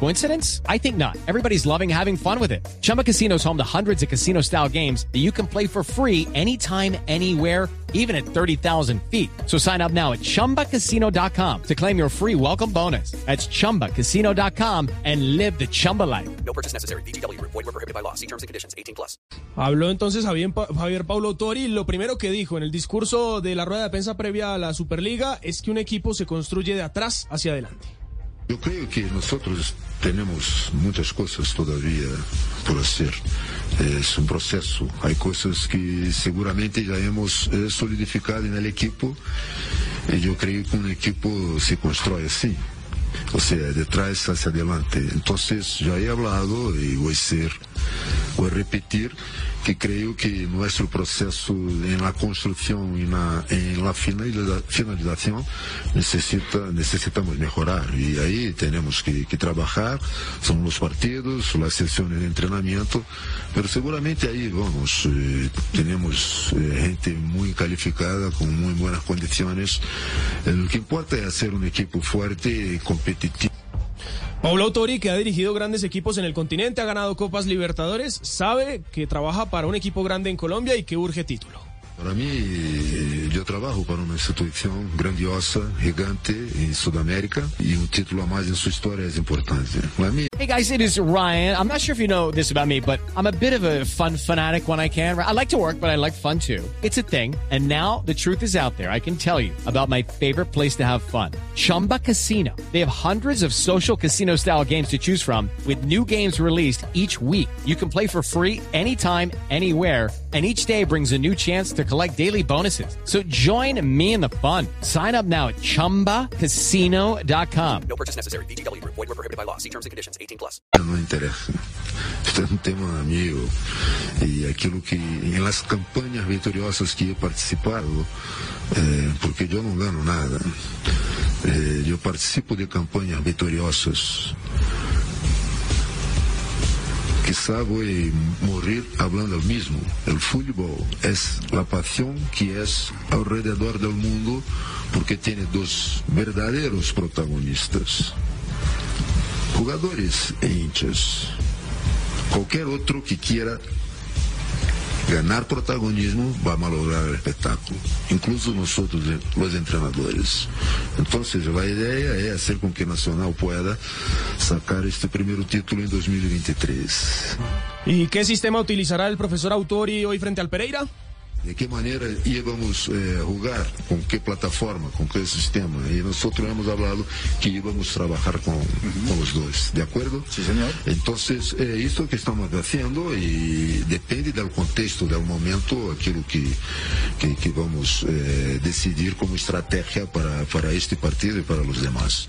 Coincidence? I think not. Everybody's loving having fun with it. Chumba Casino is home to hundreds of casino style games that you can play for free anytime, anywhere, even at 30,000 feet. So sign up now at chumbacasino.com to claim your free welcome bonus. That's chumbacasino.com and live the Chumba life. No purchase necessary. VGW. Void were prohibited by law. See terms and conditions. 18 plus. Habló entonces Javier, Javier Paulo Autuori. Lo primero que dijo en el discurso de la rueda de prensa previa a la Superliga es que un equipo se construye de atrás hacia adelante. Eu creio que nós temos muitas coisas todavia por fazer. É, é um processo. Há coisas que seguramente já hemos é, solidificado no equipo. E eu creio que um equipo se constrói assim. Ou seja, de trás hacia adelante. Então, já he hablado e vou ser. Voy repetir que creo que nuestro proceso en la construcción y en la finaliza- finalización necesita, necesitamos mejorar. Y ahí tenemos que, que trabajar. Son los partidos, las sesiones de entrenamiento. Pero seguramente ahí vamos. eh, tenemos eh, gente muy calificada, con muy buenas condiciones. Eh, lo que importa es hacer un equipo fuerte y competitivo. Paulo Tori, que ha dirigido grandes equipos en el continente, ha ganado Copas Libertadores, sabe que trabaja para un equipo grande en Colombia y que urge título. Para mí, eh, yo trabajo para una institución grandiosa, gigante en Sudamérica y un título a más en su historia es importante. Para Hey guys, it is Ryan. I'm not sure if you know this about me, but I'm a bit of a fun fanatic when I can. I like to work, but I like fun too. It's a thing. And now the truth is out there. I can tell you about my favorite place to have fun. Chumba Casino. They have hundreds of social casino style games to choose from with new games released each week. You can play for free anytime, anywhere. And each day brings a new chance to collect daily bonuses. So join me in the fun. Sign up now at chumbacasino.com. No purchase necessary. VGW. Void were prohibited by law. See terms and conditions. 18 plus. no interesa. Este es un tema mío y aquello que en las campañas victoriosas que he participado, eh, porque yo no gano nada, eh, yo participo de campañas victoriosas. Quizá voy a morir hablando el mismo. El fútbol es la pasión que es alrededor del mundo porque tiene dos verdaderos protagonistas jugadores e hinchas. Cualquier otro que quiera Ganar protagonismo vai malograr o espetáculo, incluso nós outros, os entrenadores. Então, a ideia é ser com que Nacional pueda sacar este primeiro título em 2023. E que sistema utilizará o professor Autori hoje frente ao Pereira? de que maneira íamos eh, com que plataforma, com que sistema. E nós temos falado que íamos trabalhar com, com os dois, ¿de acordo? Sim, senhor. Então, é eh, isso que estamos fazendo e depende do contexto, do momento, aquilo que, que, que vamos eh, decidir como estratégia para, para este partido e para os demais.